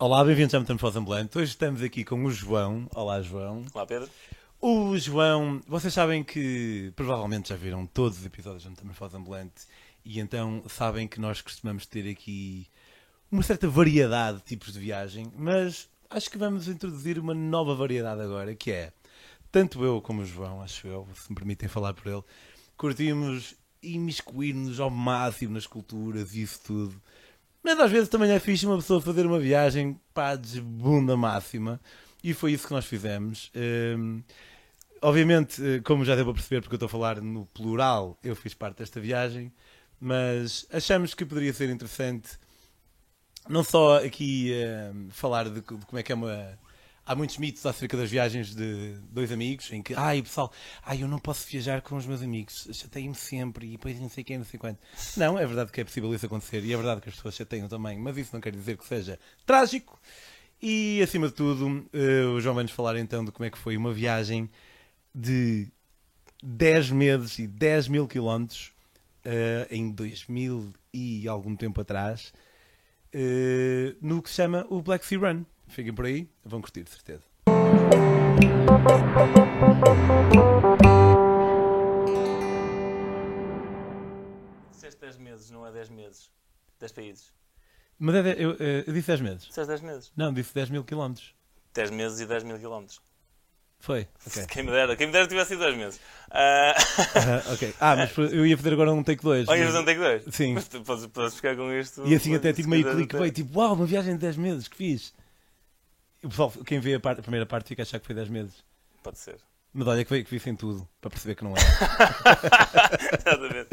Olá, bem-vindos ao Metamorfose Ambulante. Hoje estamos aqui com o João. Olá, João. Olá, Pedro. O João, vocês sabem que provavelmente já viram todos os episódios do Metamorfose Ambulante e então sabem que nós costumamos ter aqui uma certa variedade de tipos de viagem, mas acho que vamos introduzir uma nova variedade agora, que é tanto eu como o João, acho eu, se me permitem falar por ele, curtimos imiscuir-nos ao máximo nas culturas e isso tudo. Mas às vezes também é fixe uma pessoa fazer uma viagem para de bunda máxima. E foi isso que nós fizemos. Um, obviamente, eh, como já deu para perceber, porque eu estou a falar no plural, eu fiz parte desta viagem. Mas achamos que poderia ser interessante não só aqui um, falar de, de como é que é uma há muitos mitos acerca das viagens de dois amigos, em que, ai pessoal, ai eu não posso viajar com os meus amigos, chateiam-me sempre e depois não sei quem, não sei quanto. Não, é verdade que é possível isso acontecer e é verdade que as pessoas chateiam também, mas isso não quer dizer que seja trágico. E acima de tudo, uh, o João vai-nos falar então de como é que foi uma viagem de 10 meses e 10 mil quilómetros uh, em 2000 e algum tempo atrás, uh, no que se chama o Black Sea Run. Fiquem por aí, vão curtir, de certeza. Disseste 10 meses, não é 10 meses. 10 países. Mas é, de- eu, eh, eu disse 10 meses. Disseste 10 meses. Não, disse 10 mil quilómetros. 10 meses e 10 mil quilómetros. Foi? Ok. Quem me dera, quem me dera tivesse sido 10 meses. Ah, Ah, ok. Ah, mas eu ia fazer agora um take 2. Olha, não tem que dois. Sim. Mas tu podes, podes ficar com isto. E assim até tipo meio clique, até. tipo, uau, uma viagem de 10 meses, que fiz. O pessoal, quem vê a, parte- a primeira parte fica a achar que foi 10 meses. Pode ser. Mas olha que veio que vissem tudo, para perceber que não é. Exatamente.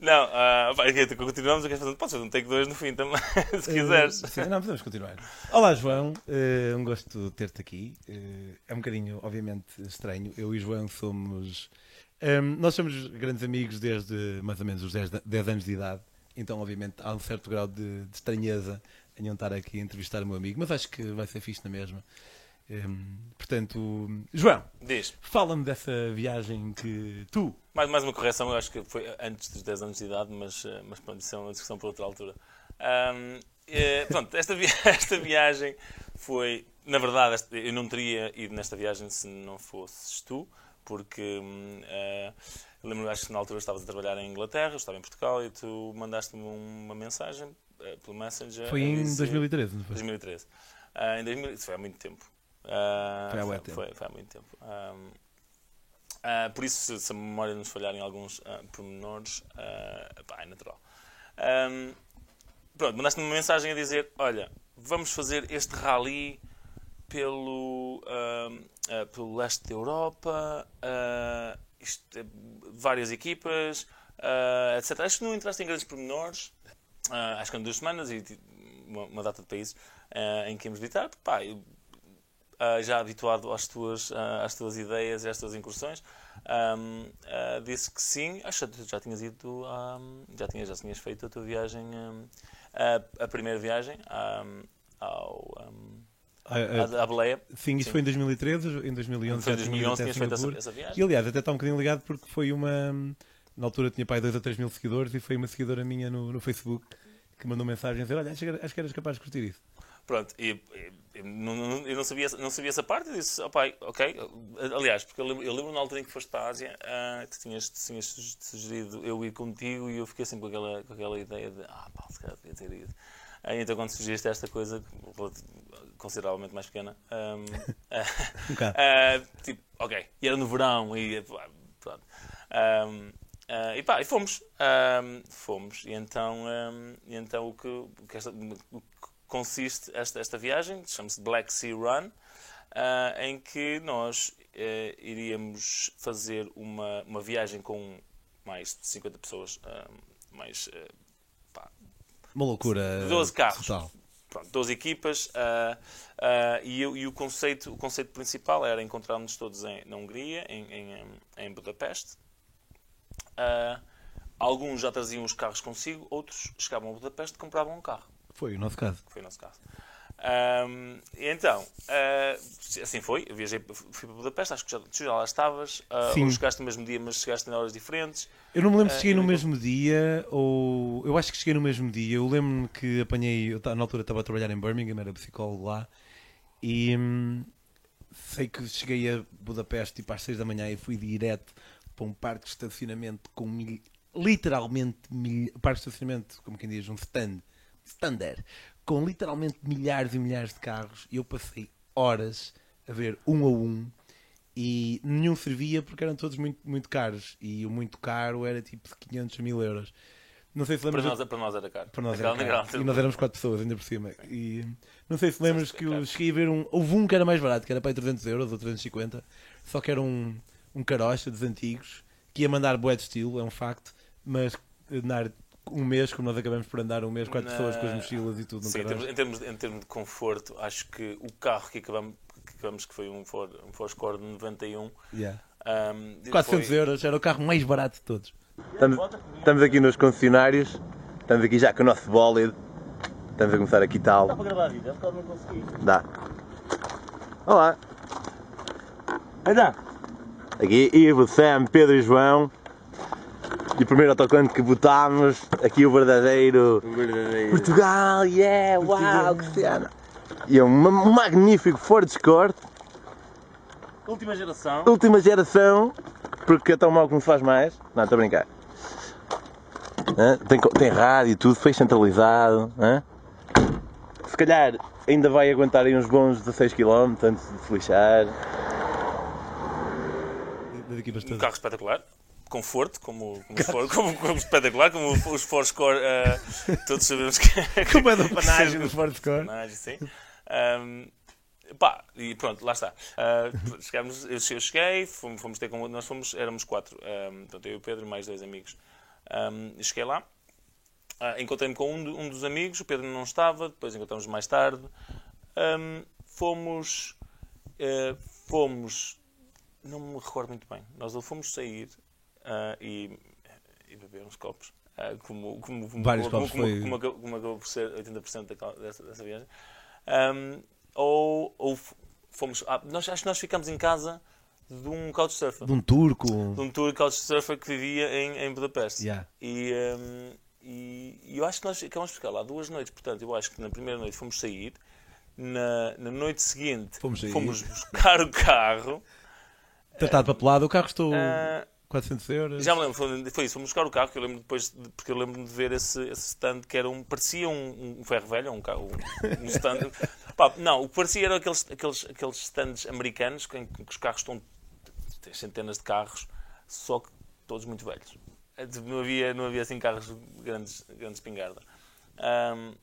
Não, ok, continuamos. fazendo- Podes fazer um take 2 no fim também, se quiseres. Eh, sim, não, podemos continuar. Olá, João. Eh, um gosto de ter-te aqui. Eh, é um bocadinho, obviamente, estranho. Eu e João somos. ehm, nós somos grandes amigos desde mais ou menos os 10, da- 10 anos de idade. Então, obviamente, há um certo grau de, de estranheza eu estar aqui a entrevistar o meu amigo. Mas acho que vai ser fixe na mesma. Ehm, portanto, João, Diz. fala-me dessa viagem que tu. Mais, mais uma correção, eu acho que foi antes dos 10 anos de idade, mas, eh, mas pronto, isso é uma discussão para outra altura. Ahm, eh, pronto, esta, vi- esta viagem foi. Na verdade, eu não teria ido nesta viagem se não fosses tu, porque hum, eh, eu lembro, acho que na altura estavas a trabalhar em Inglaterra, eu estava em Portugal e tu mandaste-me uma mensagem pelo Messenger. Foi em dizer- 2013, não foi? 2013. Ah, em 2000, isso foi há muito tempo. Ah, Foi há tempo. Foi, foi há muito tempo. Ah, por isso, se, se a memória nos falhar em alguns ah, pormenores, pá, é natural. Ah, pronto, mandaste-me uma mensagem a dizer: Olha, vamos fazer este rally pelo, pelo leste da Europa, isto é- várias equipas, etc. Acho que não entraste em grandes pormenores. Ah, acho que eram duas semanas e uma, uma data de países ah, em que íamos visitar. Pá, eu, ah, já habituado às tuas, às tuas ideias e às tuas incursões, ah, disse que sim. Acho que já tinhas ido, ahm, já, tinhas, já tinhas feito a tua viagem, ahm, a, a primeira viagem ao, à, à Baleia. Sim, isso Sim. foi em 2013, em 2011 Foi em já tinha ido 2011 até tinhas feito essa, essa viagem. E aliás, até está um bocadinho ligado porque foi uma. Na altura tinha pai 2 ou 3 mil seguidores e foi uma seguidora minha no, no Facebook que mandou mensagem a dizer: Olha, acho que, acho que eras capaz de curtir isso. Pronto, e, e- e não, não- eu não sabia, não sabia essa parte e disse, oh, pai, ok. Aliás, porque eu lembro, eu lembro na altura em que foste para a Ásia, ah, tu tinhas, tinhas sugerido eu ir contigo e eu fiquei sempre com aquela, com aquela ideia de, ah, pá, se calhar devia ter ido. Ah, então, quando sugeriste esta coisa, consideravelmente mais pequena, ah, Um bocado. ah, tipo, ok, e era no verão e pronto. Ahm, ah, e pá, e fomos. Fomos. E então, ahm, e então o, que, o, que esta- o que consiste esta, esta viagem, chama-se Black Sea Run, ah, em que nós eh, iríamos fazer uma, uma viagem com mais de 50 pessoas, mais eh, Uma loucura. 12 carros. Total. pronto, 12 equipas ah, e, o- e o, conceito, o conceito principal era encontrarmos todos em, na Hungria, em, em, em Budapeste. Ah, alguns já traziam os carros consigo, outros chegavam a Budapeste e compravam um carro, Foi o nosso caso. foi o nosso caso. Um, então, uh, assim foi. Eu viajei, fui para Budapeste, acho que já, tu já lá estavas. Uh, Sim. ou chegaste no mesmo dia, mas chegaste em horas diferentes. Eu não me lembro se cheguei no mesmo dia ou. Eu acho que cheguei no mesmo dia. Eu lembro-me que apanhei. Eu, na altura estava a trabalhar em Birmingham, era psicólogo lá. E hum, sei que cheguei a Budapeste tipo às 6 da manhã e fui direto para um parque de estacionamento com mil- literalmente mil, parque de estacionamento, como quem diz, um stand, stander, com literalmente milhares e milhares de carros. E eu passei horas a ver um a um e nenhum servia porque eram todos muito, muito caros. E o muito caro era tipo de 500 mil euros. Não sei se Para lembras. nós, para nós era caro. Para nós Naquela- era caro. E nós éramos quatro pessoas ainda por cima. E não sei se lembras que é eu cheguei a ver um. Houve um que era mais barato, que era para aí 300 euros ou 350. Só que era um, um carocha dos antigos que ia mandar bué de estilo, é um facto. Mas andar um mês, como nós acabamos por andar um mês, quatro Na- pessoas com as mochilas e tudo Sim, em termos, em, termos, em termos de conforto, acho que o carro que acabamos que, acabamos, que foi um Ford, um Ford Escort de 91. Yeah. Um, 400 foi- euros, era o carro mais barato de todos. Estamos, estamos aqui nos concessionários, estamos aqui já com o nosso bólido, estamos a começar aqui tal. Dá para gravar vídeo, porque não consegui. Dá. Olá, Anda! Aqui Ivo, Sam, Pedro e João. E o primeiro autocolante que botámos, aqui o verdadeiro Portugal, yeah, uau, que cena! E é um ma- magnífico Ford Escort, Última geração. última geração, porque é tão mau que não se faz mais. Não, estou a brincar. Tem, tem rádio e tudo, foi centralizado. hã? Se calhar ainda vai aguentar aí uns bons 16 km antes de se lixar. Um carro espetacular. Conforto, como, como, os Ford- como, como espetacular, como os Ford uh, todos sabemos que. Como é da panagem dos Ford Escort. Panagem, sim. Um, pá, e pronto, lá está. Uh, chegámos, eu eu cheguei, fomos, fomos ter com. Nós fomos, éramos quatro. Um, portanto, eu e o Pedro e mais dois amigos. Um, cheguei lá. Ah, Encontrei-me com um, um dos amigos, o Pedro não estava, depois encontramos mais tarde. Um, fomos. eh, fomos. Não me recordo muito bem. Nós fomos sair ah, e, e beber uns copos. ah, como, como, como, Vários como, copos, como, foi- como acabou- por ser 80% daquela- dessa, dessa viagem. Um, ou, ou fomos. ah, nós, acho que nós ficamos em casa de um couchsurfer. De um turco. De um tour couchsurfer que vivia em, em Budapeste. Yeah. E, hum, e, e eu acho que nós acabamos de ficar lá duas noites. Portanto, eu acho que na primeira noite fomos sair. Na, na noite seguinte Fomos sair. buscar o carro. Tratado papelado, o carro custou Ah, 400 euros. já me lembro, foi, foi isso, fomos buscar o carro, que eu lembro depois, de- porque eu lembro-me de ver esse, esse stand que era um, parecia um, um ferro velho, um carro, um, um stand. Pá, não, o que parecia eram aqueles, aqueles, aqueles stands americanos em que os carros estão, tem centenas de carros, só que todos muito velhos. Eh, tipo, Não havia, não havia assim carros grandes, grandes espingarda. Ahm,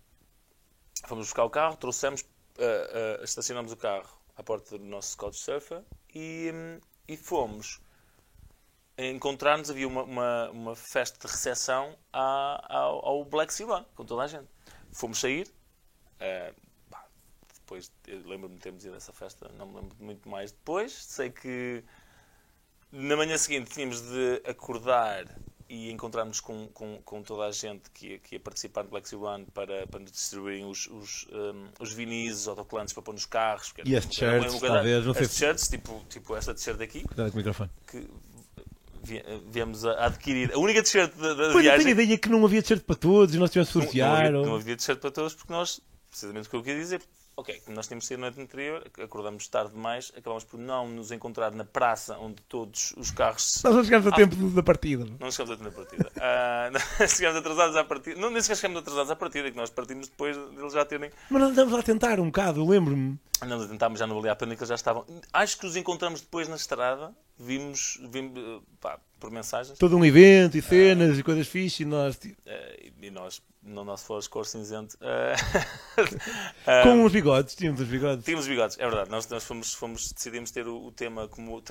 fomos buscar o carro, trouxemos, ah, ah, estacionamos o carro à porta do nosso Couchsurfer e, hum, e fomos encontrar-nos, havia uma, uma, uma festa de recepção à- ao, ao Black Sea com toda a gente. Fomos sair, eh, pá, depois lembro-me de termos ido a essa festa, não me lembro muito mais depois. Sei que na manhã seguinte tínhamos de acordar e encontrarmos com, com, com toda a gente que ia, que ia participar do Black Sea One para, para nos distribuírem os, os, um, os vinis, os autocolantes para pôr nos carros. E as t-shirts, talvez, não sei as t-shirts, tipo, tipo esta t-shirt aqui, Cuidado com o microfone. que vi- viemos a adquirir. A única t-shirt da, da Pois eu viagem. tenho a ideia que não havia t-shirt para todos e nós tivemos que Não, não havia, ou- não havia t-shirt para todos porque nós, precisamente o que eu queria dizer, ok, nós tínhamos saído na noite anterior, acordamos tarde demais, acabamos por não nos encontrar na praça onde todos os carros Nós não chegámos a Ah. tempo da partida. não chegamos a tempo na partida. Ah, não, chegamos atrasados à partida. Não, nem sequer chegamos atrasados à partida, que nós partimos depois deles já terem. Mas nós andamos a tentar um bocado, eu lembro-me. Não, tentámos, já não valia a pena que eles já estavam. Acho que os encontramos depois na estrada, vimos, vimos pá, por mensagens, Todo um evento e cenas e coisas fixe e nós eh, e nós, no nosso Force Cor cinzento, eh, com uns bigodes, tínhamos os bigodes. Tínhamos bigodes, é verdade. Nós, nós fomos, fomos, decidimos ter o, o tema como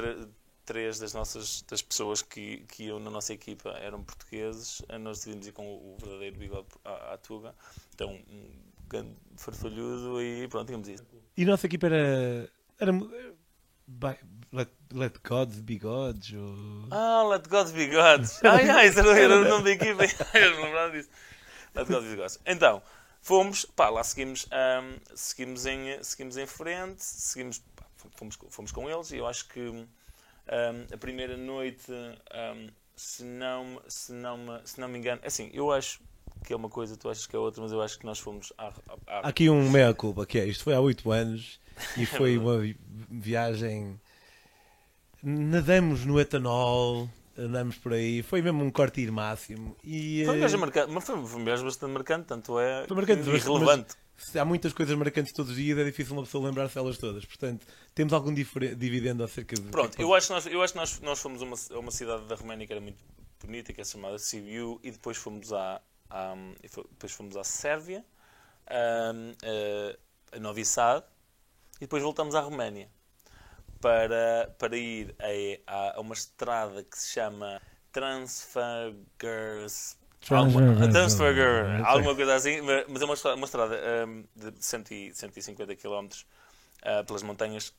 três das nossas das pessoas que, que iam na nossa equipa eram portugueses. Nós decidimos ir com o, o verdadeiro bigode à, à Tuga. Então, um grande farfalhudo e pronto, tínhamos isso. E a nossa equipa era. era let, let God's bigodes. Ou... Ah, Let God Bigodes. Ai, ai, isso era, era o nome da equipa. Eu não lembrava disso. Let God Bigodes. Então, Fomos, pá, lá seguimos, ahm, seguimos, em, seguimos em frente, seguimos, pá, fomos, fomos com eles e eu acho que ahm, a primeira noite, ahm, se, não, se, não me, se não me engano, assim, eu acho que é uma coisa, tu achas que é outra, mas eu acho que nós fomos à, à- Há aqui um meia-culpa, que é isto foi há 8 anos e foi uma vi- viagem. Nadamos no etanol, andamos por aí, foi mesmo um corte máximo. E, Foi uma eh, marcante, mas foi foi uma viagem bastante marcante, tanto é marcante, irrelevante. há muitas coisas marcantes todos os dias, é difícil uma pessoa lembrar-se delas todas. Portanto, temos algum dividendo acerca de. Pronto, eu acho que nós, eu acho que nós, nós fomos a uma, a uma cidade da Roménia que era muito bonita, que é chamada Sibiu, e depois fomos à, à- depois fomos à Sérvia, ahm, a, a Novi Sad, e depois voltamos à Roménia para, para ir a, a, uma estrada que se chama Transfagers. Alguma, Transfager, alguma coisa assim, ma- mas é uma estrada, uma estrada ahm, de 100 e- 150 km ah, pelas montanhas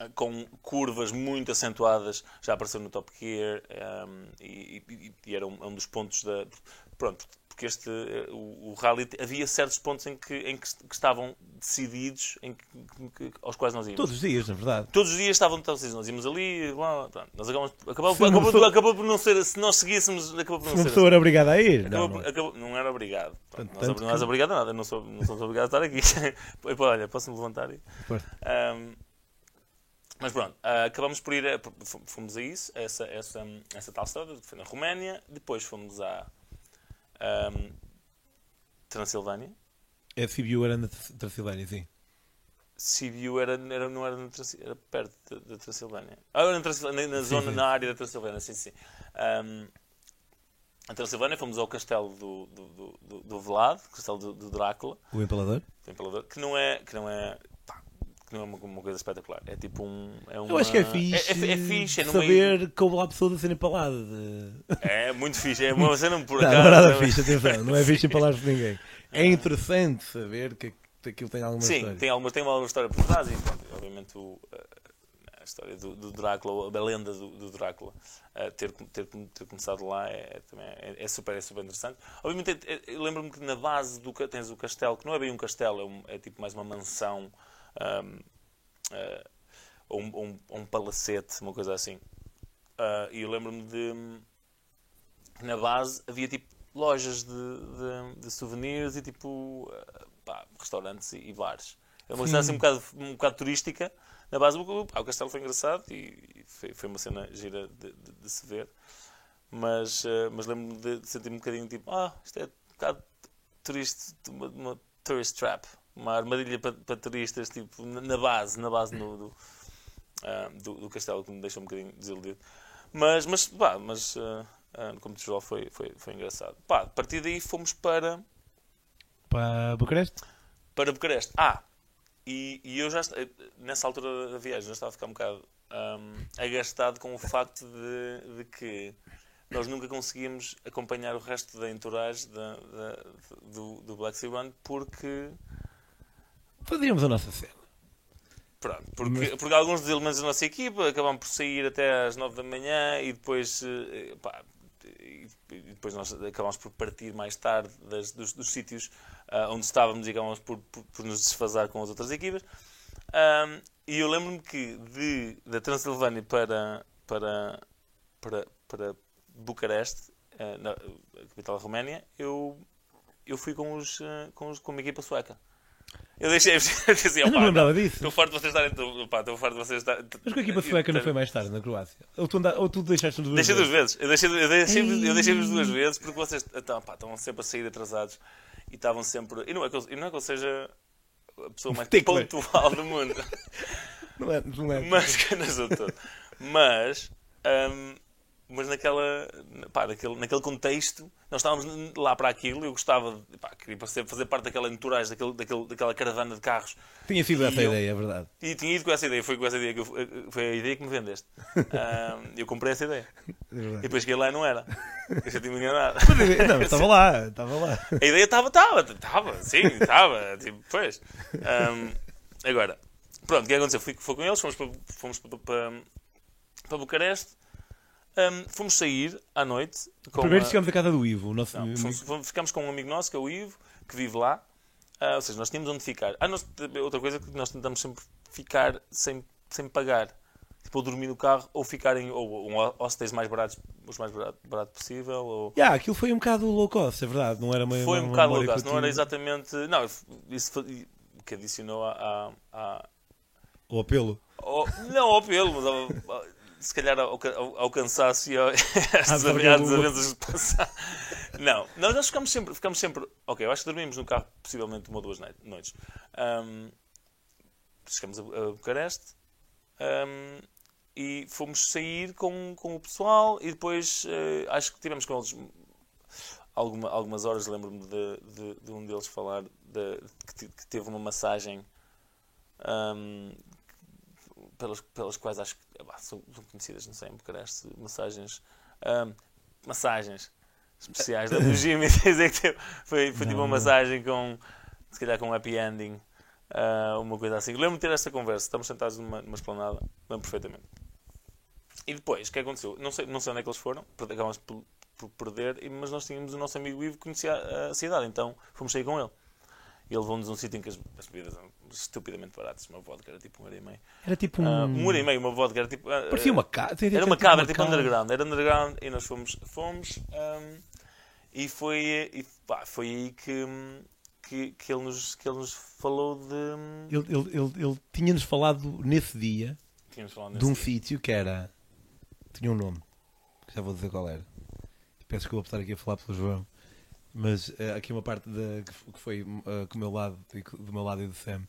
ah, com curvas muito acentuadas, já apareceu no Top Gear um, e, e- e era um, um dos pontos da. Pronto, porque este, eh, o, o rally havia certos pontos em que, em que, que estavam decididos, em que, aos quais nós íamos. Todos os dias, na verdade. Todos os dias estavam decididos, nós íamos ali, blá, blá, pronto, nós acabamos, acabou, Se acabou, acabou por não ser, se nós seguíssemos, acabou por Se não uma ser. pessoa era obrigada a ir. Não, Acabou, não por- é? acabou- não era obrigado. Pronto, Tanto- nós, tanto não és obrigado a nada, não, sou, não somos obrigados a estar aqui. Olha, posso-me levantar e. Um, mas pronto, ah, acabamos por ir, a, fomos a isso, a essa, essa, essa tal estrada, que foi na Roménia, depois fomos à ahm, Transilvânia. A CBU era na Transilvânia, sim. Sibiu era, era, não era, na era perto da, Transilvânia. Ah, era na, Transilvânia, na, na zona, sim. na área da Transilvânia, sim, sim. Ahm, a Transilvânia fomos ao castelo do, do, do, do, Vlad, castelo do, do Drácula, O Empalador. do Impalador, que não é, que não é, que não é uma, uma coisa espetacular. É tipo um... É Eu uma- acho que é fixe. É, é, é fixe, é meio... saber que houve lá pessoas a ser empaladas. de- É muito fixe, é uma cena por Não, acaso. não é nada é- fixe, atenção. Não é fixe empalar por ninguém. É interessante saber que aquilo tem alguma Sim, história. tem alguma, tem uma história por trás e pronto, obviamente o, a história do, do Drácula, a lenda do, do Drácula, eh, ter, ter, ter começado lá é, também é, é super, é super interessante. Obviamente, é- é- eu lembro-me que na base do tens o castelo, que não é bem um castelo, é, um- é tipo mais uma mansão um, ou um, ou um palacete, uma coisa assim. Ah, e eu lembro-me de na base havia tipo lojas de, de, de souvenirs e tipo ah, pá, restaurantes e, e bares. É uma cena assim um bocado, um bocado turística. Na base, o, pá, o castelo foi engraçado e, foi, foi uma cena gira de, de- de se ver. Mas, ah, mas lembro-me de, de sentir um bocadinho tipo, ah, isto é um bocado turista, uma, uma tourist trap, uma armadilha para, para turistas, tipo, na base, na base no, do, ah, do, do castelo, que me deixou um bocadinho desiludido. Mas, mas, pá, mas ah, ah, como geral foi, foi, foi engraçado. Pá, a partir daí fomos para, Para Bucareste? para Bucareste. Ah, e, e eu já, nessa altura da viagem, já estava a ficar um bocado ahm, agastado com o facto de, de que nós nunca conseguíamos acompanhar o resto da entourage da, da- do, do Black Sea Run porque Fazíamos a nossa cena. Pronto, porque, porque alguns dos elementos da nossa equipa acabam por sair até às 9 da manhã e depois, eh, pá, e depois nós acabamos por partir mais tarde das- dos, dos sítios ah, onde estávamos e acabamos por, por, por nos desfasar com as outras equipas. Ahm, e eu lembro-me que de, da Transilvânia para, para, para, para Bucareste, ah, na a capital da Roménia, eu, eu fui com, os, ah, com, os, com uma equipa sueca. Eu deixei assim, Eu não "Opá, me lembrava disso. Estou farto de vocês estarem. Estou farto de vocês estarem. Mas com a equipa sueca não foi mais tarde, na Croácia? Ou tu, anda... ou tu deixaste duas Deixei duas vezes? vezes. Eu deixei, eu deixei-vos eu deixei-vos duas vezes porque vocês então, pá, estavam sempre a sair atrasados e estavam sempre. E não é que eu, não é que eu seja a pessoa mais Tickler. pontual do mundo, Não é, não é. mas que não sou todo. Mas. hum, mas naquela, pá, naquele, naquele contexto, nós estávamos lá para aquilo e eu gostava, de- pá, queria fazer, parte daquela entourage, daquele, daquele, daquela caravana de carros Tinha sido essa eu- ideia, é verdade. E tinha ido com essa ideia, foi com essa ideia que eu, foi a ideia que me vendeste. Ah, eu comprei essa ideia. É E depois cheguei lá e não era. Eu já tinha enganado. Não, estava lá, estava lá. A ideia estava, estava, estava, sim, estava. Tipo, pois. Ahm, agora, pronto, o que aconteceu? Fui, fui com eles, fomos para, fomos para, para, para Bucareste, Ahm, fomos sair à noite. Com Primeiro a- chegamos à casa do Ivo, o nosso não, amigo. fomos- com um amigo nosso, que é o Ivo. que vive lá. Ah, ou seja, nós tínhamos onde ficar. Ah, nós, outra coisa que nós tentamos sempre ficar sem, sem pagar. Tipo, ou dormir no carro, ou ficarem, ou, ou hostels mais baratos, os mais barato, barato possível, ou... Yeah, aquilo foi um bocado low cost, é verdade. Não era uma, Foi um bocado low cost, não era exatamente... Não, isso foi, que adicionou a... a, a O apelo. ao- não ao pelo, mas se calhar ao, ao cansaço e ao, às desavenças de passar. Não, nós, nós ficamos sempre, ficamos sempre... Ok, eu acho que dormimos no carro possivelmente uma ou duas noi- noites. Ahm, chegamos a, a Bucareste ahm, e fomos sair com, com o pessoal e depois eh, acho que tivemos com eles alguma- algumas horas, lembro-me de, de, de um deles falar de- que, que teve uma massagem ahm, pelas, pelas quais acho que bah, são, são conhecidas, não sei, em Bucareste, massagens, ahm, massagens especiais da teve- foi, foi tipo uma massagem com, se calhar com um happy ending, ah, uma coisa assim. Lembro-me de ter esta conversa, estamos sentados numa, numa esplanada, lembro perfeitamente. E depois, o que aconteceu? Não sei, não sei onde é que eles foram, acabámos por, por perder, mas nós tínhamos o nosso amigo Ivo que conhecia a, a cidade, então fomos sair com ele. E ele levou-nos a um sítio em que as, as bebidas eram estupidamente baratas. Uma vodka era tipo um euro e meio. Era tipo um. Ah, um euro e meio, uma vodka era tipo. ah, Parecia ah, uma casa. Era uma cabra, tipo underground. Era underground e nós fomos. fomos ahm, e foi, e, pá, foi aí que, que, que, ele nos, que ele nos falou de. Ele, ele, ele, ele tinha-nos falado nesse dia falado de nesse um dia. sítio que era. Tinha um nome. Já vou dizer qual era. Peço que eu vou estar aqui a falar pelo João. Mas eh, aqui uma parte da, que foi o meu lado, do meu lado e do Sam.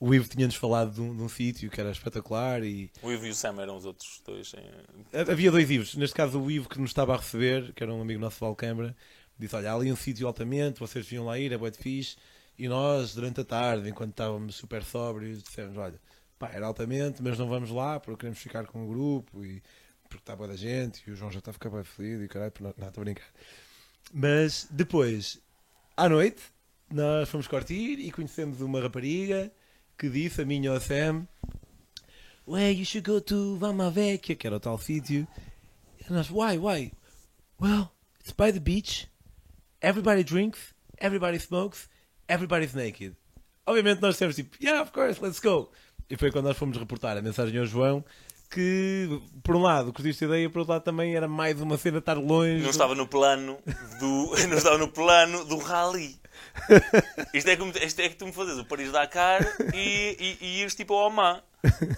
O Ivo tinha-nos falado de um, de um sítio que era espetacular e O Ivo e o Sam eram os outros dois. em- Havia dois Ivos. Neste caso, o Ivo que nos estava a receber, que era um amigo nosso de Valcambra, disse: Olha, há ali um sítio altamente, vocês deviam lá ir, é bué de fixe. E nós, durante a tarde, enquanto estávamos super sóbrios, dissemos: Olha, pá, era altamente, mas não vamos lá porque queremos ficar com o grupo e porque está boa da gente. E o João já está a ficar bem feliz e caralho, não, não, estou a brincar. Mas depois, à noite, nós fomos curtir e conhecemos uma rapariga que disse a mim e ao Sam: Well, you should go to Vama Vecchia, que era o tal sítio. E nós, why, why? Well, it's by the beach. Everybody drinks, everybody smokes, everybody's naked. Obviamente nós temos tipo, yeah, of course, let's go. E foi quando nós fomos reportar a mensagem ao João que, por um lado, curtiste a ideia, por outro lado também era mais uma cena estar longe. Não estava no plano do. não estava no plano do rally. Isto é, como, isto é que tu me fazes o Paris-Dakar e, e, e ires tipo ao Oman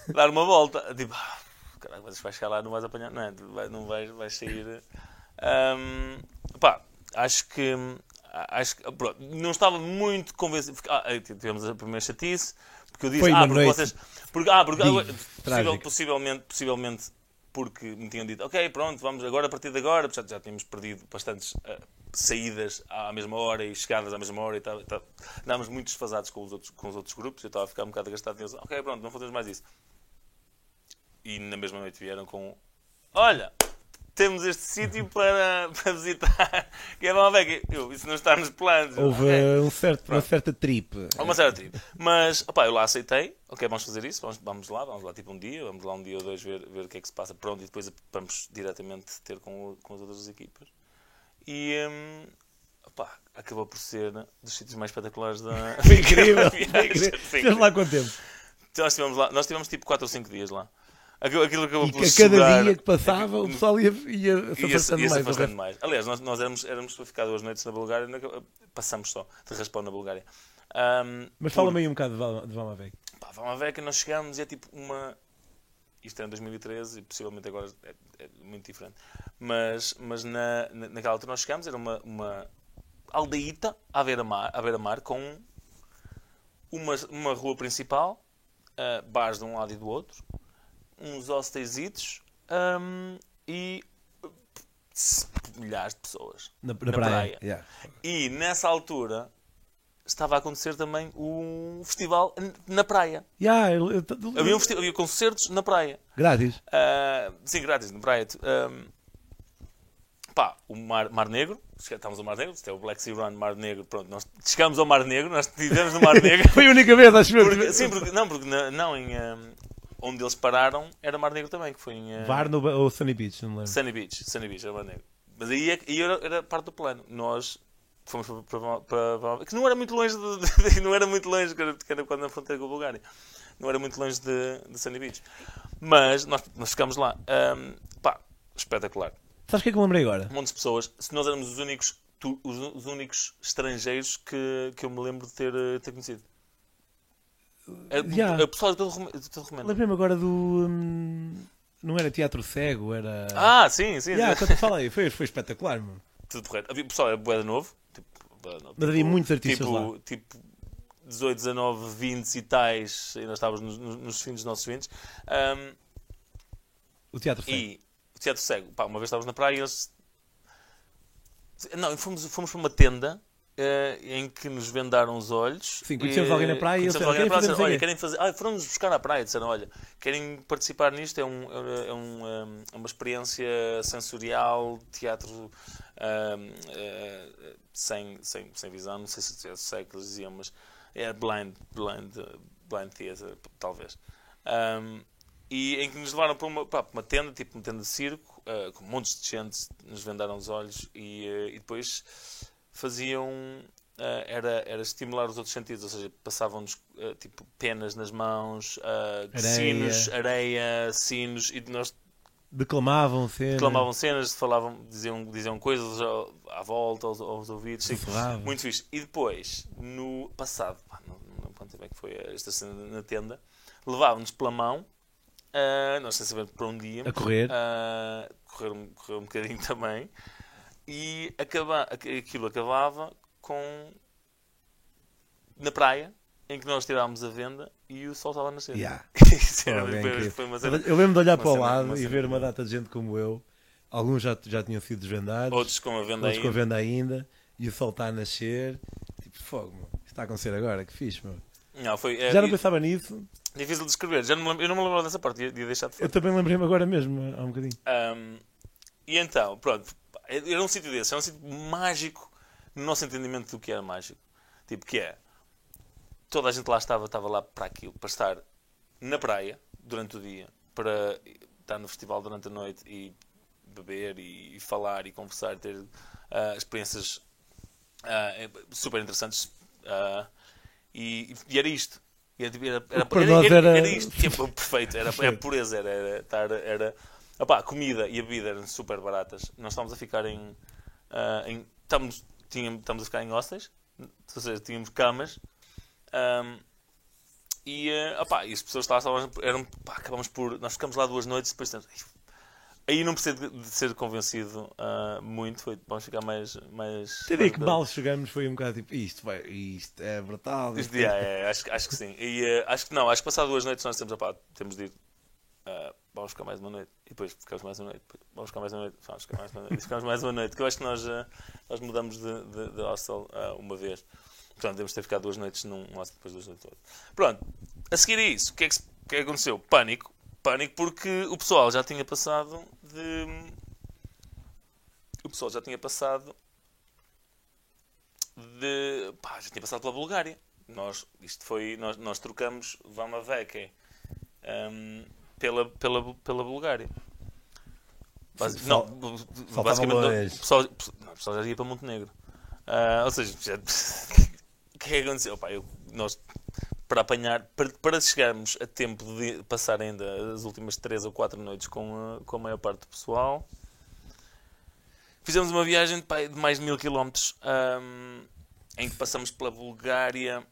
dar uma volta. Tipo, ah, caralho, mas vais chegar lá não vais apanhar, não é? Vai- Não vais, vais sair. Ahm, pá, acho que. Acho que pronto, não estava muito convencido. Ah, tivemos a primeira chatice. Porque eu disse, Foi ah, porque noite vocês. Porque, ah, porque, div- possível- possivelmente, possivelmente porque me tinham dito, ok, pronto, vamos agora, a partir de agora, já, já tínhamos perdido bastantes ah, saídas à mesma hora e chegadas à mesma hora e tal, tal. andávamos muito desfasados com os outros, com os outros grupos, eu estava a ficar um bocado gastado e eles, ok, pronto, não fazemos mais isso. E na mesma noite vieram com, olha, temos este sítio para, para visitar, que é Vecchia. Eu, isso não está nos planos. Houve "Ok." um certo, uma certa trip. Uma de trip. Mas, opá, eu lá aceitei. Ok, vamos fazer isso. Vamos, vamos lá, vamos lá tipo um dia. Vamos lá um dia ou dois ver, ver o que é que se passa. Pronto, e depois vamos diretamente ter com, com as outras equipas. E, hum, opá, acabou por ser dos sítios mais espetaculares da Foi incrível. Estivemos lá quanto tempo? Então, nós estivemos lá, nós tivemos tipo 4 ou 5 dias lá. Aquilo, aquilo acabou E por que a cada dia que passava o pessoal ia, ia se afastando mais. afastando mais. Aliás, nós, nós éramos, éramos para ficar duas noites na Bulgária, passamos só de raspão na Bulgária. Ahm, Mas por- fala-me aí um bocado de Val- de Vama Vecchia. Pá, que nós chegamos e é tipo uma. Isto era em 2013 e possivelmente agora é, é muito diferente. Mas, mas na, na- naquela altura nós chegamos, era uma, uma aldeíta à beira-mar, à beira-mar com uma, uma rua principal, ah, bares de um lado e do outro, uns hostesitos ahm, e milhares de pessoas. Na, na Na praia. praia. Yeah. E nessa altura estava a acontecer também um festival na praia. Yeah, eu- eu- Havia, um festi- havia concertos na praia. Grátis. Ah, sim, grátis, na praia. Ahm, pá, o Mar, Mar Negro. Estamos ao Mar Negro. Isto é o Black Sea Run, Mar Negro. Pronto, nós chegamos ao Mar Negro. Nós estivemos no Mar Negro. Foi a única vez, acho eu. Porque- sim, porque, não, porque na- não, em, ahm, onde eles pararam era Mar Negro também, que foi em no, ou Sunny Beach, não lembro. Sunny Beach. Sunny Beach, era Mar Negro. Mas aí, é aí era, era parte do plano. Nós fomos para, para, para- que não era muito longe de, de- não era muito longe que era, quando na fronteira com a Bulgária não era muito longe de, de Sunny Beach mas nós, nós ficámos lá Ahm, pá, espetacular Sabes o que é que eu lembrei agora? um monte de pessoas se nós éramos os únicos tu- os, os únicos estrangeiros que, que eu me lembro de ter, eh, ter conhecido Era- Yeah. o pessoal de todo, Rome- de todo Romeno Lembrei-me agora do. hum, não era teatro cego, era. ah sim, sim, Yeah, sim. quando te falei, foi, foi espetacular, mano. tudo correto havia, o pessoal era bué de novo tipo, novo. Mas havia muitos artistas tipo, lá. tipo 18, 19, 20 e tais, ainda estávamos nos, nos, fins dos nossos 20. Um, O teatro cego. e o teatro cego, pá, uma vez estávamos na praia e eles. Não, fomos, fomos para uma tenda eh, em que nos vendaram os olhos. Sim, conhecemos E, alguém na praia e eles disseram, praia, "Querem fazer olha, querem fazer. Ah, foram-nos buscar à praia, disseram, olha, querem participar nisto, é, um, é, um, um, é uma experiência sensorial, teatro um, eh, sem, sem, sem visão, não sei se é sei que eles diziam, mas é blind, blind, eh, blind theater, talvez. Um, e em que nos levaram para uma, para uma tenda, tipo uma tenda de circo, eh, com montes de gente, nos vendaram os olhos e, eh, e depois faziam. eh, era, era estimular os outros sentidos, ou seja, passavam-nos eh, tipo penas nas mãos, eh, Areia. sinos, areia, sinos, e nós Declamavam cenas. reclamavam cenas, falavam, diziam, diziam coisas à volta, aos, aos ouvidos. sim. Muito fixe. E depois, no passado, pá, não, não quanto tempo é que foi esta cena na tenda, levavam-nos pela mão, ah, nós sem saber para onde íamos, A correr. correr, um- correr um bocadinho também, e acaba, aqu- aquilo acabava com na praia, em que nós tirámos a venda e o sol estava a nascer. Yeah. Era- Foi cena. Eu lembro de olhar para o lado e ver uma data de gente como eu. Alguns já, já tinham sido desvendados, Outros com a venda outros aí. com a venda ainda. E o sol está a nascer. Tipo, fogo, meu. Isto está a acontecer agora, que fixe, meu. Não, foi, é, Já não pensava nisso. difícil de escrever. Já não lembro- eu não me lembro dessa parte, ia, ia deixar de Eu fora. também lembrei-me agora mesmo, há um bocadinho. Um, e então, pronto, era um sítio desse, era um sítio mágico no nosso entendimento do que era mágico. Tipo, que é, toda a gente lá estava, estava lá para aquilo, para estar na praia durante o dia, para estar no festival durante a noite e beber e, e falar e conversar, ter ah, experiências ah, super interessantes. ah, e, e era isto. Era, tipo, era, era, era- isto. Tipo, perfeito. Era, era pureza. Era, era, era, opá, a comida e a bebida eram super baratas. Nós estávamos a ficar em. ah, em estávamos, tínhamos, estávamos a ficar em hostels, ou seja, tínhamos camas. ahm, e, ah, opá, e as pessoas lá estavam, eram, pá, acabámos por. Nós ficamos lá duas noites e depois. temos- Aí não precisa de, de ser convencido ah, muito, foi, vamos ficar mais. mais Te digo que mal chegamos foi um bocado tipo, isto, vai, isto é brutal. Isto, Isto é... é, acho, que- acho que sim. E eh, acho que não, acho que passado duas noites nós temos, opá, temos de ir. ah, vamos ficar mais uma noite. E depois ficamos mais uma noite. Vamos ficar mais uma noite. Vamos ficar mais uma noite. E ficamos mais uma noite. Que eu acho que nós, ah, nós mudamos de, de, de hostel ah, uma vez. Portanto, temos de ter ficado duas noites num hostel depois duas noites. Pronto. A seguir a isso, o que é que, o que é que aconteceu? Pânico. Pânico porque o pessoal já tinha passado de. O pessoal já tinha passado de. Pá, já tinha passado pela Bulgária. Nós, isto foi, nós, nós trocamos Veke hum, pela, pela, pela Bulgária. Basi- Só- não, faltava basicamente não, o pessoal, não, o pessoal já ia para Montenegro. Ah, ou seja, o que é que aconteceu? Pá, eu- nós, para apanhar, para, para chegarmos a tempo de passar ainda as últimas 3 ou 4 noites com a, com a maior parte do pessoal, fizemos uma viagem pá, de mais de mil quilómetros hum, em que passamos pela Bulgária,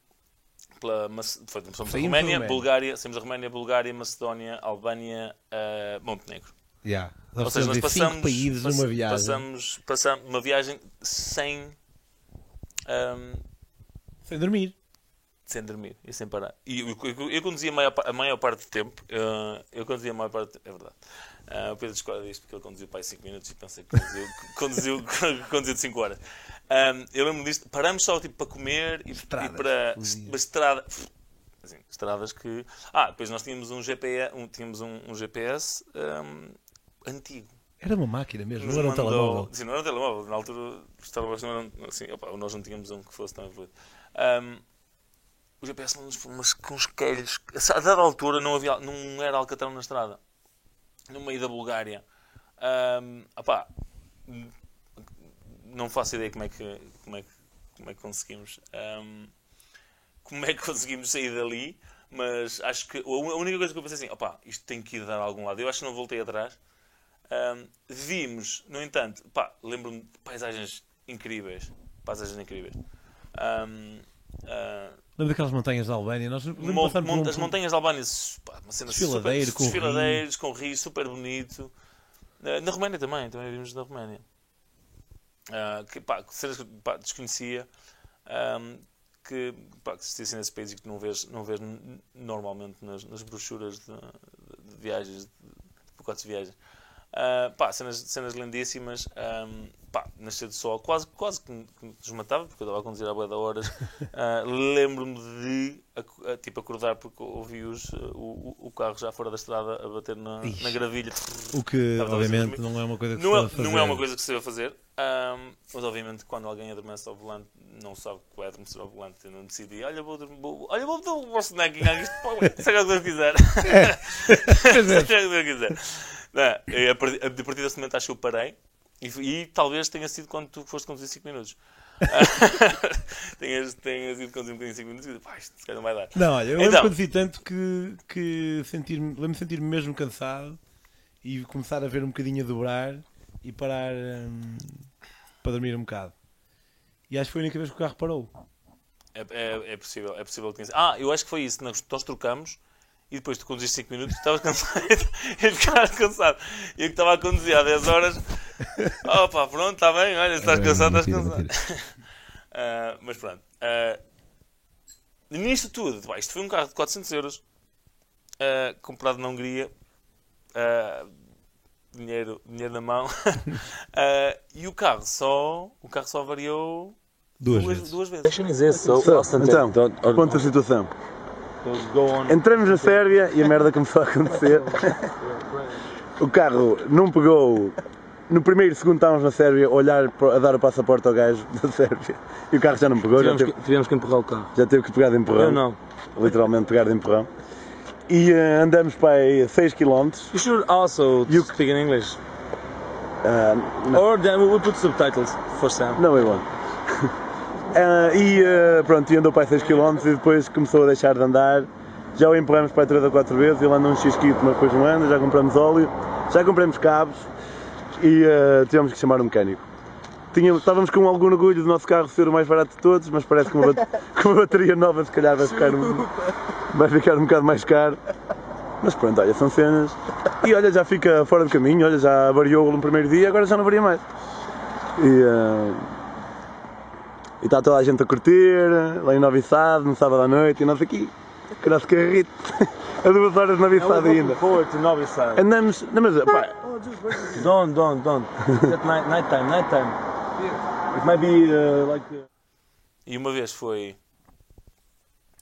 pela foi- fomos a Roménia, Roménia. Bulgária, saímos da Roménia, Bulgária, Macedónia, Albânia, ah, Montenegro. Yeah. Ou Nós seja, nós passamos, países pass- numa viagem. Passamos, passamos uma viagem sem, hum, Sem dormir. Sem dormir e sem parar. E eu, eu, eu conduzia a maior, a maior parte do tempo. eh, eu conduzia a maior parte do tempo. É verdade. Ah, o Pedro discorda disto porque ele conduziu para aí 5 minutos e pensei que conduziu, conduziu, conduziu de 5 horas. Ahm, eu lembro disto. Paramos só tipo, para comer e, Estradas, e para. Mas estrada, assim, estradas que. Ah, depois nós tínhamos um GPS, um, tínhamos um, um GPS ahm, antigo. Era uma máquina mesmo, Nos não era um mandou- telemóvel. Sim, não era um telemóvel. Na altura, os telemóveis não eram. Assim, opa, nós não tínhamos um que fosse tão evoluído. Ahm, o GPS por umas, com uns quelhos. A dada altura não, havia, não era Alcatrão na estrada. No meio da Bulgária. Ahm, opá, não faço ideia como é que, como é que, como é que conseguimos. ahm, como é que conseguimos sair dali, mas acho que a única coisa que eu pensei assim, opá, isto tem que ir dar a algum lado. Eu acho que não voltei atrás. Ahm, vimos, no entanto, pá, lembro-me de paisagens incríveis. Paisagens incríveis. Ahm, Lembra daquelas montanhas da Albânia? Nós lembro Mon- mon- um- as montanhas da Albânia, pá, uma cena Desfiladeiro, super, com desfiladeiros, com rios, super bonito. Na Roménia também, também vimos na Roménia. Ah, que, pá, cenas que pá, desconhecia, ahm, que, pá, que existissem nesse país e que não vês, não vês normalmente nas, nas brochuras de, de- de viagens, de, de pacotes de viagem. Ah, pá, cenas, cenas lindíssimas. ahm, pá, nascer de sol, quase, quase que que desmatava, porque eu estava a conduzir à boia de horas. Ah, Lembro-me de ac- ah, tipo, acordar porque ouvi os, ah, o, o- carro já fora da estrada a bater na, Ixi. na gravilha. O que, a obviamente, dormir. não é uma coisa que Não se é, deve fazer. não é uma coisa que se deve fazer, ahm, mas obviamente quando alguém adormece ao volante, não sabe que vai adormecer ao volante. Eu não decidi, olha, vou dormir, vou, olha, vou dar o vosso snacking, seja o que Deus quiser. seja o que Deus quiser. Não, eu, a partir a partir desse momento acho que eu parei e, e talvez tenha sido quando tu foste conduzir 5 minutos. tenhas, tenhas ido conduzir um bocadinho 5 minutos e pá, isto se calhar não vai dar. Não, olha, eu Então. vi tanto que, que sentir-me, lembro-me de sentir-me mesmo cansado e começar a ver um bocadinho a dobrar e parar hum, para dormir um bocado. E acho que foi a única vez que o carro parou. É, é, é possível, é possível que tenha. Ah, eu acho que foi isso. Nós, nós trocamos e depois tu conduziste 5 minutos e estavas cansado. e ficaste cansado. E eu que estava a conduzir há 10 horas. Opa, pronto, está bem, olha, se estás cansado, estás cansado. Ah, mas pronto. Ah, nisto tudo, pá, isto foi um carro de 400 euros ah, comprado na Hungria. Dinheiro, dinheiro na mão. E o carro só. O carro só variou Duas, duas, vezes. vezes. So, So, Austin, então, or, ponto da situação. Entramos na Sérvia e a merda começou a acontecer. O carro não pegou. No primeiro segundo estávamos na Sérvia a olhar a dar o passaporte ao gajo da Sérvia e o carro já não pegou, já Tivemos teve, que, tivemos que empurrar o carro. já teve que pegar de empurrão. Eu não. Literalmente pegar de empurrão. E eh, andamos para aí 6 km. You should also You- speak in English. Uh, Or then we will put subtitles for Sam. Não é bom. Ah, e ah, pronto, e andou para aí 6 km e depois começou a deixar de andar. Já o empurramos para aí 3 ou 4 vezes, ele anda um xisquito, mas depois não anda, já compramos óleo, já compramos cabos e ah, tivemos que chamar um mecânico. Tínhamos, estávamos com algum orgulho do nosso carro ser o mais barato de todos, mas parece que uma, que uma bateria nova se calhar vai ficar, um, vai ficar um bocado mais caro. Mas pronto, olha, são cenas. E olha, já fica fora do caminho, olha, já variou no primeiro dia, agora já não varia mais. E, ah, e está toda a gente a curtir, lá em Novi Sad, no sábado à noite, e nós aqui, com o nosso carrito, a duas horas de Novi Sad ainda. forward to Novi Sad. Andamos, não, mas pá, Don't, don't, don't. It's night, night time, night time. It might be uh, like. Uh, E uma vez foi.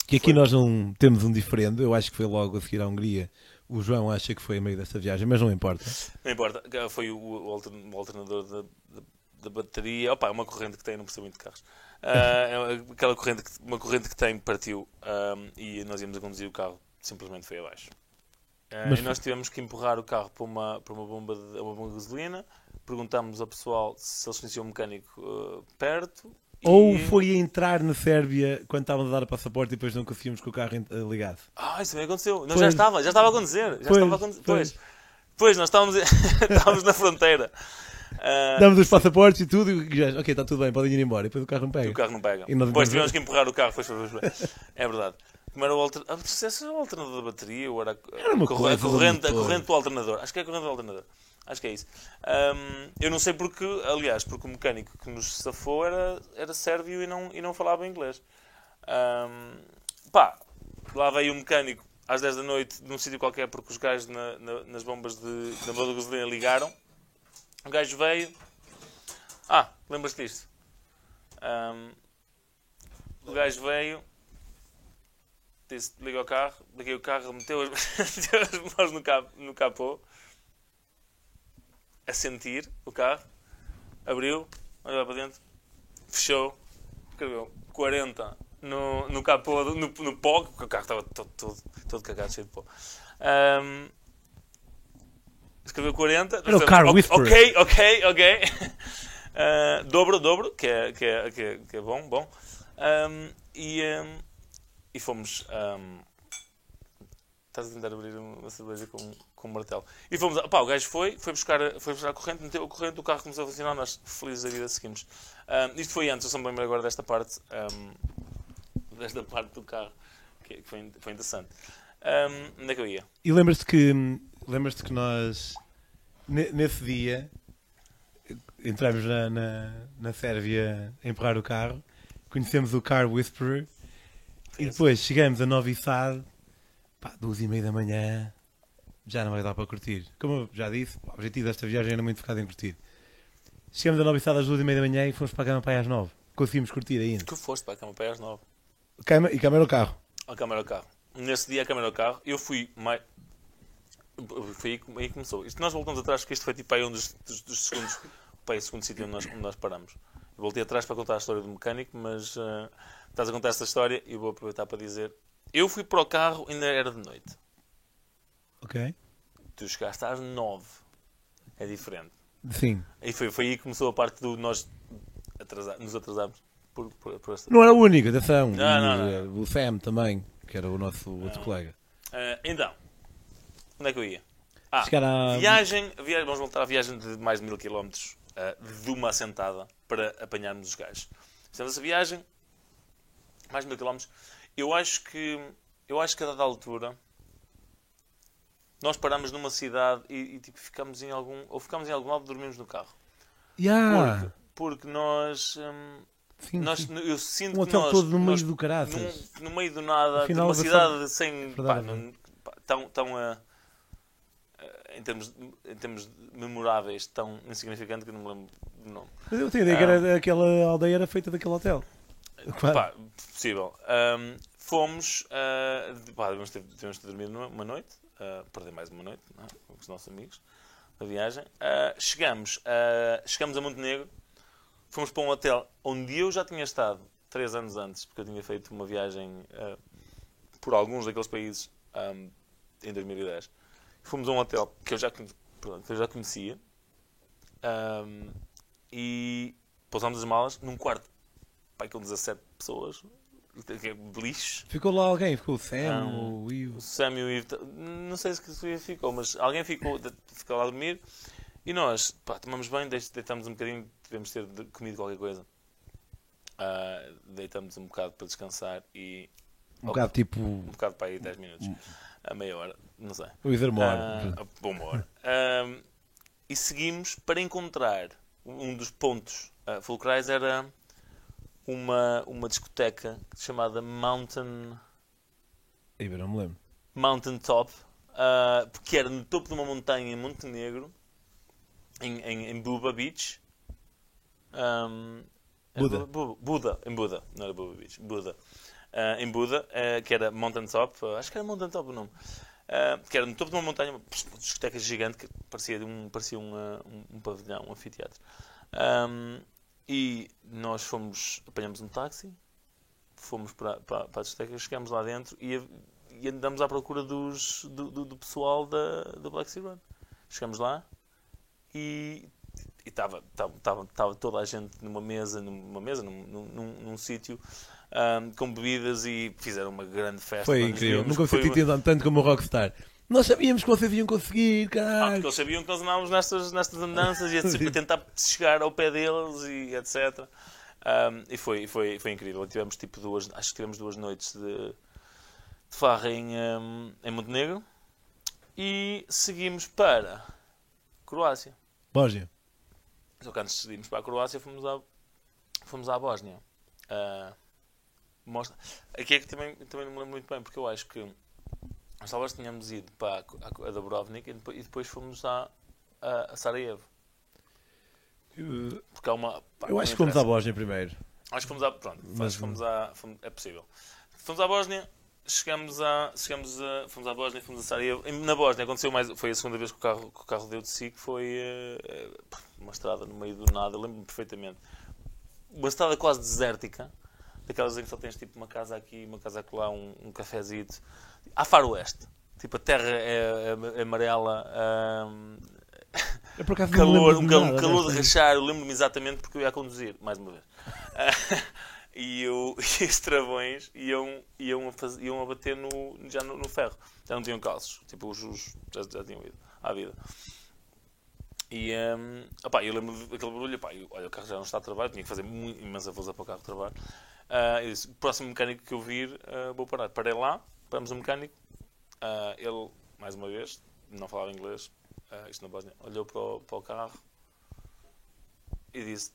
Que aqui nós não temos um diferente, eu acho que foi logo a seguir à Hungria. O João acha que foi a meio desta viagem, mas não importa. Não importa, foi o alternador da, da, da bateria. Opa, é uma corrente que tem, não percebo muito de carros. É aquela corrente que, uma corrente que tem partiu ahm, e nós íamos a conduzir o carro, simplesmente foi abaixo. Ah, Mas e nós tivemos que empurrar o carro para uma, para uma, bomba, de, uma bomba de gasolina. Perguntámos ao pessoal se eles conheciam um mecânico ah, perto. Ou e- foi a entrar na Sérvia quando estávamos a dar o passaporte e depois não conseguimos com o carro ligado. Ah, isso também aconteceu. Não, Pois. já estava, já estava a acontecer. Já Pois, estava a acontecer. pois. Pois. Pois, nós estávamos, estávamos na fronteira. Ah, Damos os passaportes e tudo, e já, ok, está tudo bem, podem ir embora. E depois o carro não pega. E o carro não pega. E Depois tivemos que empurrar o carro. Pois, pois, pois. É verdade. Como era o alter... ah, era o alternador da bateria ou era a, Era uma a corre- coisa a corrente, a corrente do alternador? Acho que é a corrente do alternador. Acho que é isso. Ahm, eu não sei porque, aliás, porque o mecânico que nos safou era, era sérvio e não, e não falava inglês. Ahm, pá, lá veio o mecânico às 10 da noite num sítio qualquer porque os gajos na- na- nas bombas de, na bomba de gasolina ligaram. O gajo veio. Ah, lembras-te disto? Ahm, o gajo veio, disse, liga o carro, liguei o carro, meteu as, meteu as mãos no, cap, no capô, a sentir o carro, abriu, olhou para dentro, fechou, escreveu 40 no, no capô, no, no pó, porque o carro estava todo, todo, todo cagado, cheio de pó. Ahm, escreveu 40. Era o Car Ok, Whisperer. Ok, ok, ok. Ah, dobro, dobro, que é, que é, que é, que é bom, bom. Ahm, e, ahm, e fomos. ahm, estás a tentar abrir uma cerveja com, com um martelo. E fomos. Pá, o gajo foi, foi buscar, foi buscar a corrente, meteu a corrente, o carro começou a funcionar, nós felizes da vida seguimos. Ahm, isto foi antes, eu só me lembro agora desta parte. desta parte do carro, que, que foi, foi interessante. Onde é que eu ia? E lembras-te que, lembras-te que nós, ne- nesse dia, entramos na, na, na Sérvia a empurrar o carro, conhecemos o Car Whisperer e Esse. depois chegamos a Novi Sad, pá, duas e meia da manhã, já não vai dar para curtir. Como eu já disse, o objetivo desta viagem era muito focado em curtir. Chegamos a Novi Sad às duas e meia da manhã e fomos para a cama para às nove. Conseguimos curtir ainda. Tu foste para a cama para às nove. Cama, e câmera no carro. A câmara do carro. Nesse dia, a câmara do carro, eu fui mais. Foi aí, que- aí que começou. Isto nós voltamos atrás, porque isto foi tipo aí um dos, dos, dos segundos. O segundo sítio onde nós, onde nós paramos. Eu voltei atrás para contar a história do mecânico, mas ah, estás a contar esta história e eu vou aproveitar para dizer. Eu fui para o carro, ainda era de noite. Ok? Tu chegaste às nove. É diferente. Sim. E foi, foi aí que começou a parte do nós atrasar, nos atrasarmos por, por, por esta. Não era o único, atenção. Não, não, não. O Sam também, que era o nosso outro colega. Ah, então, onde é que eu ia? Ah, Chegar à- viagem, viagem, vamos voltar à viagem de mais de mil quilómetros ah, de uma assentada para apanharmos os gajos. Fizemos essa viagem, mais de mil quilómetros. Eu acho que, eu acho que a dada altura, nós paramos numa cidade e, e, tipo, ficamos em algum, ou ficamos em algum lado e dormimos no carro. Yeah. Porque, porque nós, hum, Sim, nós, sim. eu sinto Um que hotel nós, todo no meio nós do caraças. num- no meio do nada, Afinal, é cidade sem. Pá, Verdade. não- pá, tão, tão ah, ah, em, termos, em termos memoráveis, tão insignificante que não me lembro do nome. Mas eu tenho a ideia que era, aquela aldeia era feita daquele hotel. Pá, possível. Ahm, fomos. de- pá, devemos, ter, devemos ter dormido uma noite, ah, perder mais uma noite não é? com os nossos amigos da viagem. Ah, chegamos, ah, chegamos a Montenegro, fomos para um hotel onde eu já tinha estado três anos antes, porque eu tinha feito uma viagem ah, por alguns daqueles países ahm, em 2010. Fomos a um hotel que eu já, perdão, que eu já conhecia ahm, e pousámos as malas num quarto pai, com 17 pessoas, que é lixo. Ficou lá alguém, ficou o Sam, Não. o Ivo. O Sam e o Ivo, não sei se ficou, mas alguém ficou, de- ficou lá a dormir e nós, pá, tomamos bem, deix- deitamos um bocadinho, devemos ter comido qualquer coisa. Ah, deitamos um bocado para descansar e Um bocado tipo um bocado para aí 10 minutos, a meia hora, não sei. o. Ah, bom humor. Ahm, e seguimos para encontrar um dos pontos uh, fulcrais era uma, uma discoteca chamada Mountain, eu não me lembro. Mountain Top, ah, porque era no topo de uma montanha em Montenegro, em, em, em Buba Beach. Era Buda. Bu- Buda, em Buda, não era Buba Beach, Buda. Ah, em Buda, ah, que era Mountain Top, ah, acho que era Mountain Top o nome. Ah, que era no topo de uma montanha, uma discoteca gigante que parecia, um, parecia um, um, um pavilhão, um anfiteatro. Ahm, e nós fomos, apanhamos um táxi, fomos para, para, para a discoteca, chegámos lá dentro e, e andamos à procura dos, do, do, do pessoal da, da Black Sea Run. Chegamos lá e estava toda a gente numa mesa, numa mesa, num, num, num, sítio ahm, com bebidas e fizeram uma grande festa. Foi incrível. Nunca foi senti uma- tanto- como o Rockstar. Nós sabíamos que vocês iam conseguir, Ah, caralho. porque eles sabiam que nós andávamos nestas, nestas andanças e a tentar chegar ao pé deles e etc. Ahm, e foi, e foi, foi incrível. Tivemos tipo duas, acho que tivemos duas noites de, de farra em, ahm, em Montenegro e seguimos para Croácia. Bósnia. Só que antes de seguirmos para a Croácia fomos à, fomos à Bósnia. Ah, mostra... Aqui é que também, também não me lembro muito bem, porque eu acho que nós talvez tínhamos ido para a, a Dubrovnik e depois, e depois fomos à, a, a Sarajevo. Eu, Porque há uma. pá, eu acho que fomos à. Bósnia primeiro. Acho que fomos à. Pronto, Mas- fomos à. fomos- é possível. Fomos à Bósnia, chegamos a. Chegamos a fomos à Bósnia, fomos a Sarajevo. Na Bósnia aconteceu mais. Foi a segunda vez que o carro, que o carro deu de si, que foi eh, uma estrada no meio do nada, lembro-me perfeitamente. Uma estrada quase desértica, daquelas em que só tens tipo uma casa aqui, uma casa lá, um, um cafezito. À faroeste. Tipo, a terra é, é- é amarela. Eu, me calor, um, de cal- nada calor de desta. rachar. Eu lembro-me exatamente porque eu ia a conduzir, mais uma vez. E, eu, e os travões iam, iam, a faz- iam a bater no, já no, no ferro. Já não tinham calços. Tipo, os, os já, já tinham ido à vida. E hum, opá, eu lembro daquele barulho. Opá, eu, olha, o carro já não está a trabalhar. Tinha que fazer muito, imensa força para o carro trabalhar. Ah, eu disse, o próximo mecânico que eu vir, ah, vou parar. Parei lá, paramos o mecânico. Ah, ele, mais uma vez, não falava inglês. ah, isto na Bósnia. Olhou para o, para o carro e disse: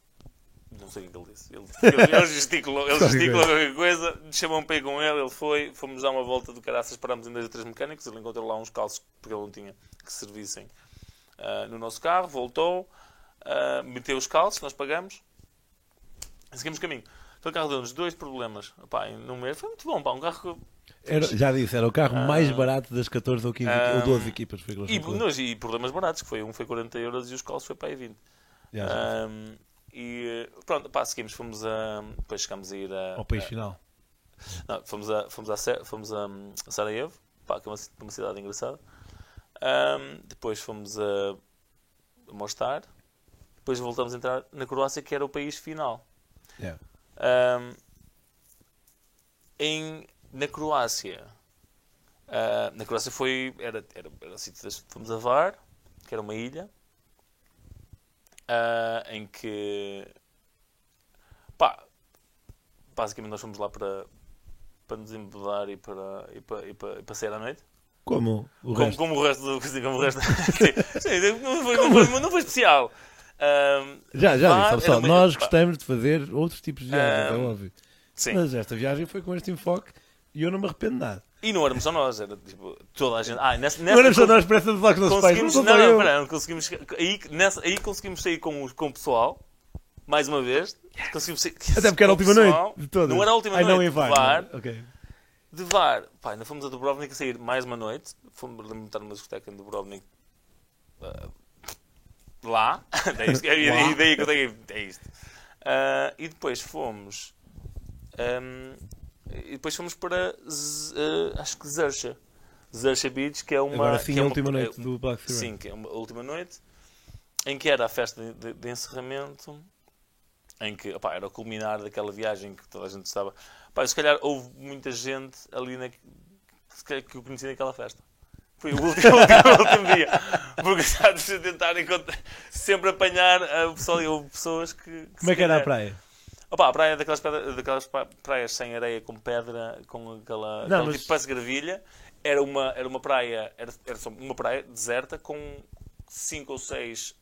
Não sei o que ele disse. Ele, ele, ele gesticulou, ele gesticulou qualquer coisa, chamou-me para ir com ele. Ele foi, fomos dar uma volta do caraças, parámos em dois ou três mecânicos. Ele encontrou lá uns calços porque ele não tinha que servissem ah, no nosso carro. Voltou, ah, meteu os calços, nós pagamos e seguimos caminho. Aquele carro deu-nos dois problemas. Pá, num mês foi muito bom. Pá, um carro que Era- já disse, era o carro mais Ah. barato das 14 ou 15 Ah. ou 12 equipas. Foi E, e problemas baratos, que foi um foi 40 euros e os calços foi para aí 20. Já, já. Ahm, e pronto, pá, seguimos, fomos a. Depois chegámos a ir a. Ao país a- final. não, fomos a, fomos a, fomos a, hum, a Sarajevo, pá, que é uma, uma cidade engraçada. Ahm, depois fomos a, a Mostar. Depois voltamos a entrar na Croácia, que era o país final. Yeah. Ahm, em, na Croácia. ah, na Croácia foi. Era, era, era sítio das- fomos a Var, que era uma ilha. ah, em que. Pá, basicamente nós fomos lá para, para nos embedar e para, e para, e para, e para sair à noite. Como o Como, resto. como o resto do. Como o resto sim, sim, não, foi, não, foi, não foi especial. Ahm, Já, já disse, pessoal, uma- nós pá, gostamos de fazer outros tipos de viagens, Ah, é óbvio. Sim. Mas esta viagem foi com este enfoque e eu não me arrependo de nada. E não éramos só nós, era tipo toda a gente. Ah, nessa, Não nessa, éramos só nós pressa dos óculos dos pais, não conseguimos, sou não, não, eu. pera, não conseguimos. Aí, nessa, aí conseguimos sair com, o- com o pessoal, mais uma vez. Conseguimos sair, Até porque era a com última pessoal. noite de todas. Não era a última Ai, noite. não em de VAR. De VAR. Pá, ainda fomos a Dubrovnik a sair mais uma noite. Fomos estar numa discoteca em Dubrovnik. ah, lá. é, isto, é, ideia que eu tenho é isto. Ah, e depois fomos. ahm, e depois fomos para. Z- ah, acho que Zersha. Zersha Beach, que é uma. Agora sim, que é a uma- última é- noite do Black Sea Sim, que é uma a última noite, em que era a festa de, de- de encerramento, em que opá, era o culminar daquela viagem que toda a gente estava. Opá, se calhar houve muita gente ali na, que, eu conheci naquela festa. Foi o último, último, dia. Porque já a tentar encontrar, sempre apanhar ah, o pessoal e houve pessoas que. que Como é que era a praia? Opa, a praia é daquelas, pedra- daquelas praias sem areia, com pedra, com aquela, Não, mas- tipo parece gravilha. Era uma, era uma praia, era, era só uma praia deserta com cinco ou seis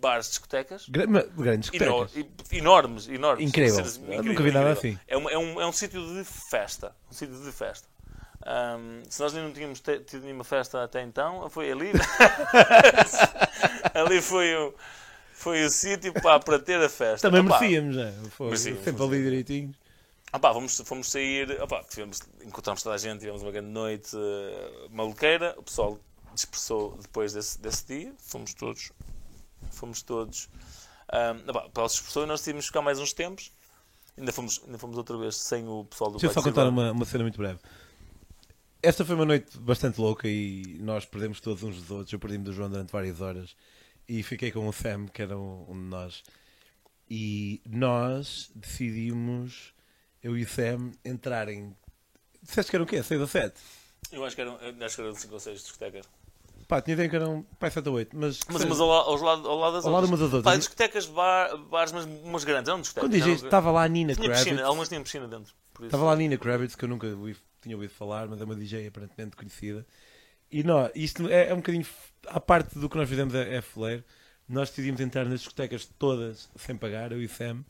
bares de discotecas. Gra- Grandes discotecas. enormes, enormes. Incrível. Eu nunca vi nada assim. É, uma- é um, é um sítio de festa. Um sítio de festa. Ahm, se nós não tínhamos tido nenhuma festa até então, foi ali. ali foi o, foi o sítio pá, para ter a festa. Também Opá, merecíamos, já. Foi Merecíamos, sempre ali direitinho. pá, fomos, sair, ah pá, tivemos, encontramos toda a gente, tivemos uma grande noite eh, maluqueira, o pessoal dispersou depois desse, desse dia, fomos todos, fomos todos, ah, ah pessoal se dispersou e nós decidimos ficar mais uns tempos, ainda fomos, ainda fomos outra vez sem o pessoal do Deixa eu só contar uma, uma cena muito breve. Esta foi uma noite bastante louca e nós perdemos todos uns dos outros. Eu perdi-me do João durante várias horas e fiquei com o Sam, que era um, um de nós. E nós decidimos, eu e o Sam, entrarem. Disseste que eram o quê? 6 ou 7? Eu acho que eram, eu acho que eram 5 ou 6 discotecas. Pá, tinha ideia que eram pá, 7 ou 8. Mas, Mas umas ao, aos lado, ao lado das Ao lado outras. das outras. Pá, discotecas, bar, bares, mas umas grandes, eram discotecas. quando dizes, estava lá a Nina Tinha piscina, Kravitz. algumas tinham piscina dentro. Estava lá a Nina Kravitz, que eu nunca ouvi- tinha ouvido falar, mas é uma DJ aparentemente conhecida. E nós, isto é, é um bocadinho, à parte do que nós fizemos é, é fuleiro, nós decidimos entrar nas discotecas todas sem pagar, eu e Sam,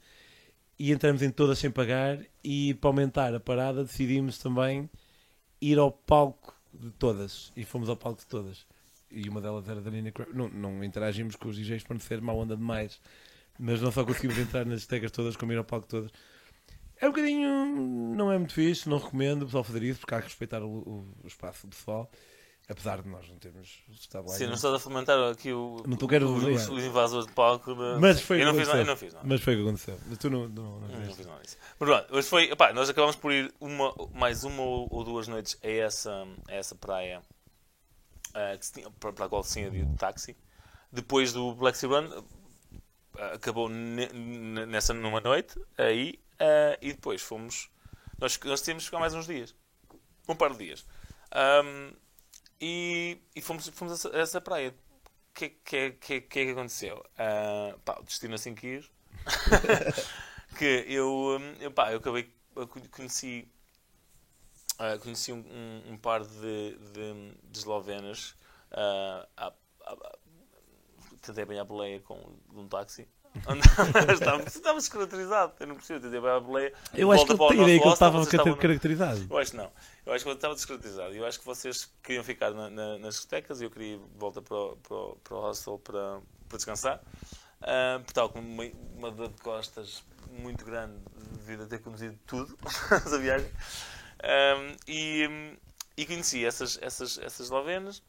e entramos em todas sem pagar, e para aumentar a parada decidimos também ir ao palco de todas, e fomos ao palco de todas. E uma delas era da Nina Kravitz. Não, não interagimos com os DJs para não ser má onda demais, mas não só conseguimos entrar nas discotecas todas como ir ao palco todas. É um bocadinho. Não é muito fixe, não recomendo o pessoal fazer isso, porque há que respeitar o, o- o espaço do pessoal. Apesar de nós não termos estado lá. Sim, não estás a fomentar aqui o, Não quero- os, os, invasores de palco. de- Mas foi eu não fiz nada. Eu não fiz nada. Mas foi o que aconteceu. Mas tu não, não, não Não fizeste. fiz nada disso. Mas pronto, hoje foi. epá, nós acabamos por ir uma, mais uma ou, ou duas noites a essa, a essa praia ah, que tinha- para, a qual se tinha de táxi. depois do Black Sea Run, ah, acabou ne- ne- nessa numa noite, aí, ah, e depois fomos. Nós, nós tínhamos que ficar mais uns dias. Um par de dias. Ahm, e, e fomos, fomos a essa, praia. O que, que, que, que é que aconteceu? Ah, pá, o destino assim quis. que eu, hum, eu, pá, eu acabei. conheci. Ah, conheci um, um, um par de, de, de eslovenas. ah, à- à- à- tentei apanhar a boleia com de um táxi. estava, descaracterizado. Eu não percebo. Tentei apanhar a boleia. Eu acho que ele tem ideia que ele estava caracterizado. eu acho que não. Eu acho que eu estava descaracterizado. Eu acho que vocês queriam ficar na- na- nas discotecas e eu queria ir de volta para o, para o, para o hostel para, para descansar. Ah, porque estava com uma, uma dor de costas muito grande devido a ter conduzido tudo essa viagem. Ah, e, e conheci essas, essas, essas eslovenas.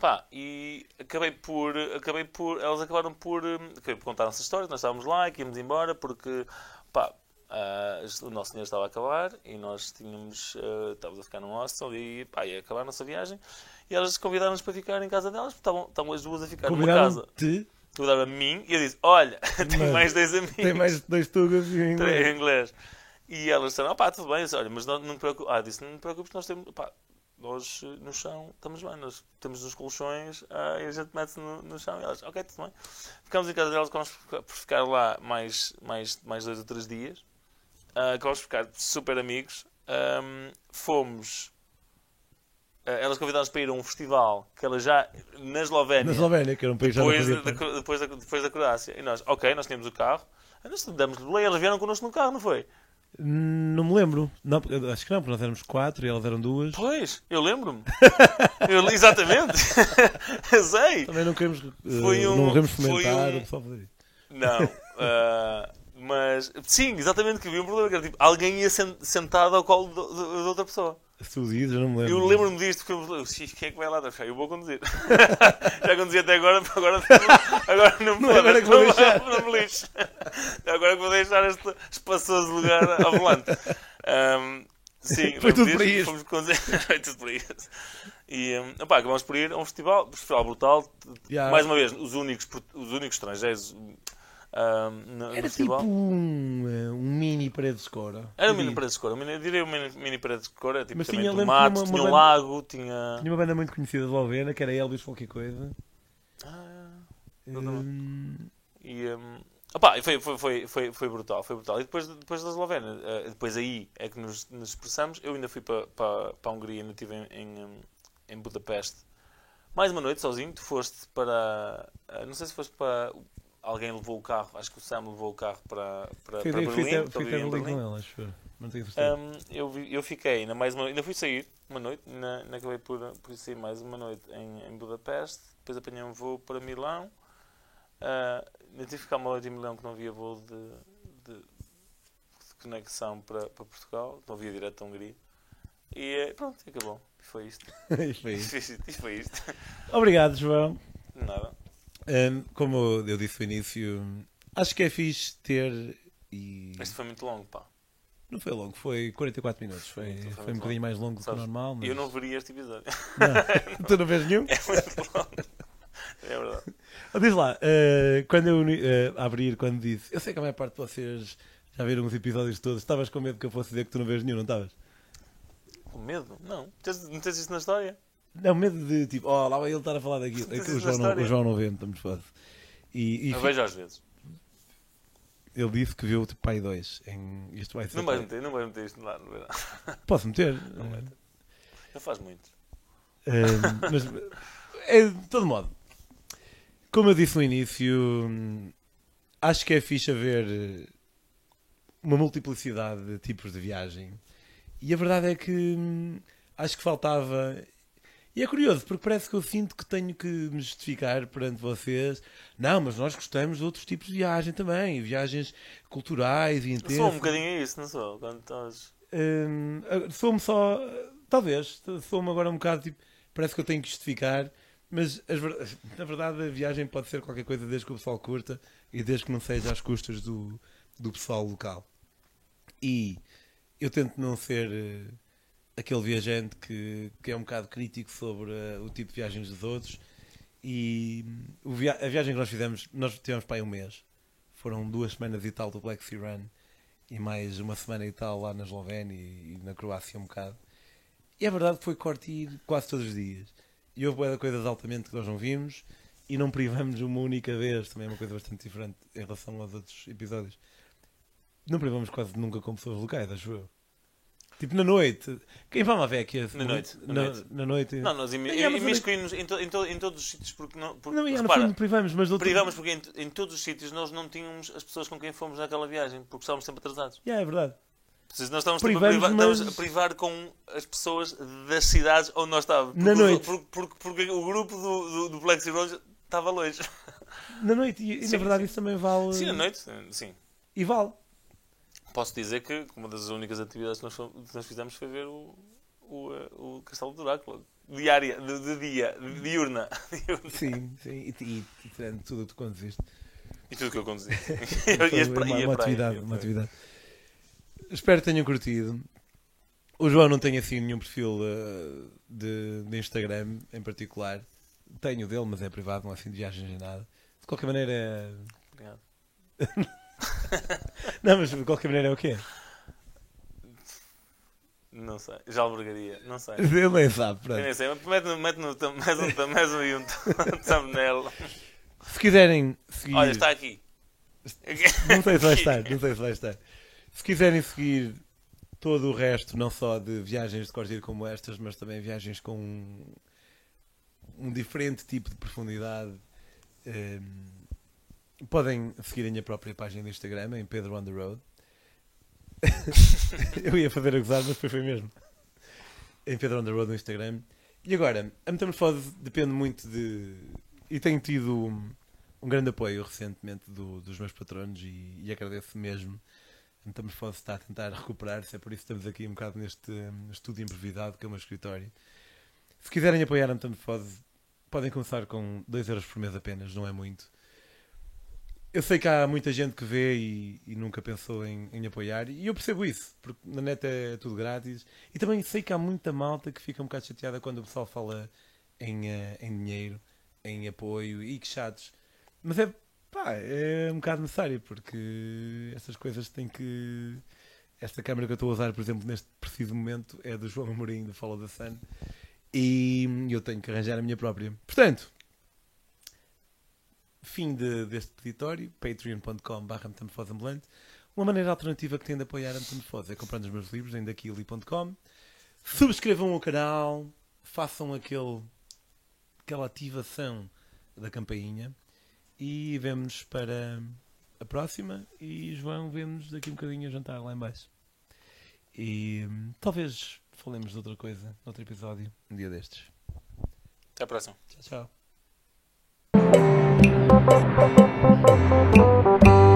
Pá, e acabei por, acabei por. Elas acabaram por. hum, Acabei por contar essa história. Nós estávamos lá e íamos embora porque. Pá, ah, o nosso dinheiro estava a acabar e nós tínhamos. ah, estávamos a ficar num hostel e. Pá, ia acabar a nossa viagem. E elas convidaram-nos para ficar em casa delas porque estavam, estavam as duas a ficar numa casa. Combinaram-te, Convidaram a mim e eu disse: Olha, tenho Mas mais dois amigos. tem mais dois tugas e um Três inglês. em inglês. E elas disseram, pá, tudo bem, disse, olha, mas não, não te preocupes. Ah, disse, não te preocupes, nós temos, pá, nós eh, no chão estamos bem, nós temos nos colchões ah, e a gente mete-se no, no chão. E elas, ok, tudo bem. Ficamos em casa delas, acabamos por ficar lá mais, mais, mais dois ou três dias. Ah, acabamos por ficar super amigos. Ahm, fomos. ah, elas convidaram-nos para ir a um festival que ela já na Eslovénia Na Eslovénia, que era um país já depois, da, da- depois, da, depois da Croácia. E nós, ok, nós tínhamos o carro. Nós boleia, elas vieram connosco no carro, não foi? Não me lembro. Não, acho que não, porque nós éramos quatro e elas eram duas. Pois, eu lembro-me. Exatamente. sei. Também não queremos, eh, Foi um- não queremos fomentar um- o pessoal fazer isso. Não. ah, mas, sim, exatamente, que havia um problema. Que era, tipo, alguém ia sen- sentado ao colo de outra pessoa. Tu dizes, eu não me lembro. Eu lembro-me disto, porque eu "Xi, quem é que vai lá? Eu vou conduzir. Já conduzi até agora, agora, agora não me é agora que vou não, deixar. não me lixo. Agora que vou deixar este espaçoso lugar ao volante. Ahm, sim, Foi tudo para isto. Fomos conduzir. Foi tudo para isto. E um, opá, acabamos por ir a um festival, um festival brutal. Yeah. Mais uma vez, os únicos, os únicos estrangeiros no, no Era tipo um, eh, um mini paredes de cora. Era um mini parede de cor. Eu diria um mini, mini parede de cor. Era tipo Mas tinha- do mato, que uma- tinha uma um lago, tinha. Tinha uma banda muito conhecida de Eslovena, que era Elvis qualquer coisa. Ah, Hum, E, um, opá, e foi, foi, foi, foi, foi brutal, foi brutal. E depois, depois da Eslovénia, eh, depois aí é que nos, nos expressamos. Eu ainda fui para, para, para a Hungria, ainda estive em, em, um, em Budapeste. Mais uma noite sozinho, tu foste para. eh, Não sei se foste para. Alguém levou o carro, acho que o Sam levou o carro para, para, Foi para que fui Berlim. fui em Berlim Berlim. com ela, acho certeza. Um, eu, eu fiquei ainda mais uma ainda fui sair uma noite, ainda, ainda acabei por, por sair mais uma noite em, em Budapeste, depois apanhei um voo para Milão, uh, ainda tive que ficar uma noite em Milão que não havia voo de, de, de conexão para, para Portugal, não havia direto à Hungria. E eh, pronto, acabou. E foi isto. E foi isso. E foi isto. Obrigado, João. Nada. Como eu disse no início, acho que é fixe ter e. Isto foi muito longo, pá. Não foi longo, foi 44 minutos. Foi, Foi muito foi um bocadinho mais longo do que o normal. Mas... Eu não veria este episódio. Não. tu não vês nenhum? É muito longo. É verdade. Ah, Diz lá, eh, quando eu eh, a abrir, quando disse, eu sei que a maior parte de vocês já viram os episódios todos, estavas com medo que eu fosse dizer que tu não vês nenhum, não estavas? Com medo? Não. Não tens isso na história? Não, medo de tipo, oh, lá vai ele estar a falar daquilo. É que o, João não, o. João não vê, estamos quase. E, e Eu vejo às vezes. ele disse que viu tipo Pai 2. Em... Isto vai ser. Não vais meter, não vais meter isto lá no verão. Posso meter? Não. Não faz muito. Eh, mas, é, de todo modo, como eu disse no início, acho que é fixe haver eh, uma multiplicidade de tipos de viagem. E a verdade é que hum, acho que faltava. E é curioso, porque parece que eu sinto que tenho que me justificar perante vocês. Não, mas nós gostamos de outros tipos de viagem também, viagens culturais e intensas. sou um bocadinho isso, não sou? Quando estás. Hum, sou-me só. Talvez, sou-me agora um bocado tipo. Parece que eu tenho que justificar, mas as na verdade a viagem pode ser qualquer coisa desde que o pessoal curta e desde que não seja às custas do, do pessoal local. E eu tento não ser eh, aquele viajante que, que é um bocado crítico sobre eh, o tipo de viagens dos outros E o via- a viagem que nós fizemos, nós tivemos para aí um mês. Foram duas semanas e tal do Black Sea Run e mais uma semana e tal lá na Eslovénia e, e na Croácia um bocado. E é verdade que foi corte ir quase todos os dias. E houve de coisas altamente que nós não vimos e não privamos uma única vez. Também é uma coisa bastante diferente em relação aos outros episódios. Não privamos quase nunca com pessoas locais, acho eu. Tipo na noite. Quem vai lá ver aqui? Na noite, na Na, noite. na noite. Não, nós imiscuímos em, to- em, to- em todos os sítios porque não. Porque, Não, no repara, fundo privamos, mas outro... privamos porque em, em todos os sítios nós não tínhamos as pessoas com quem fomos naquela viagem porque estávamos sempre atrasados. Yeah, é verdade. Nós estávamos, tipo, a Privamos, privar, mas- a privar com as pessoas das cidades onde nós estávamos. Na Porque o- noite. Porque, porque- porque o grupo do, do, do Black Road estava longe. Na noite, e, Sim, na verdade sim. isso também vale. Sim, à noite, sim. E vale. Posso dizer que uma das únicas atividades que nós, que nós fizemos foi ver o, o, eh, o Castelo do Drácula. Diária, de, de dia, de diurna. diurna. Sim, sim. E, e, e tirando tudo o que conduziste. E tudo o que eu conduzi. E uma, pra- uma praia, atividade, uma atividade. Espero que tenham curtido. O João não tem assim nenhum perfil uh, de, de Instagram em particular. Tenho dele, mas é privado, não é assim de viagens nem nada. De qualquer maneira. Obrigado. Não, mas de qualquer maneira é o quê? Não sei. Já albergaria. Não sei. Ele nem sabe, Eu pronto. nem sei. Mete no, mete no, mais um, mais um, aí um thumbnail. Se quiserem seguir. Olha, está aqui. Não sei se vai estar, não sei se vai estar. Se quiserem seguir todo o resto, não só de viagens de corrida como estas, mas também viagens com um, um diferente tipo de profundidade, ehm, podem seguir a minha própria página do Instagram, em Pedro on the Road. Eu ia fazer a gozar, mas depois foi mesmo. Em Pedro on the Road no Instagram. E agora, a metamorfose depende muito de. E tenho tido um, um grande apoio recentemente do- dos meus patronos e, e agradeço mesmo. A metamorfose está a tentar recuperar-se, é por isso que estamos aqui um bocado neste hum, estúdio improvisado que é o meu escritório. Se quiserem apoiar a metamorfose, podem começar com 2 euros por mês apenas, não é muito. Eu sei que há muita gente que vê e, e nunca pensou em, em apoiar, e eu percebo isso, porque na net é tudo grátis. E também sei que há muita malta que fica um bocado chateada quando o pessoal fala em, eh, em dinheiro, em apoio e que chatos. Mas é, pá, é um bocado necessário, porque essas coisas têm que. Esta câmera que eu estou a usar, por exemplo, neste preciso momento, é do João Amorim, do Follow the Sun, e eu tenho que arranjar a minha própria. Portanto, fim de- deste peditório, patreon.com.br. Uma maneira alternativa que tem de apoiar a metamorfose é comprando os meus livros em daquili.com. Subscrevam o canal, façam aquele, aquela ativação da campainha e vemos para a próxima e João vemos daqui um bocadinho a jantar lá em baixo. E hum, talvez falemos de outra coisa, noutro episódio, um dia destes. Até à próxima. Tchau, tchau. Thank you.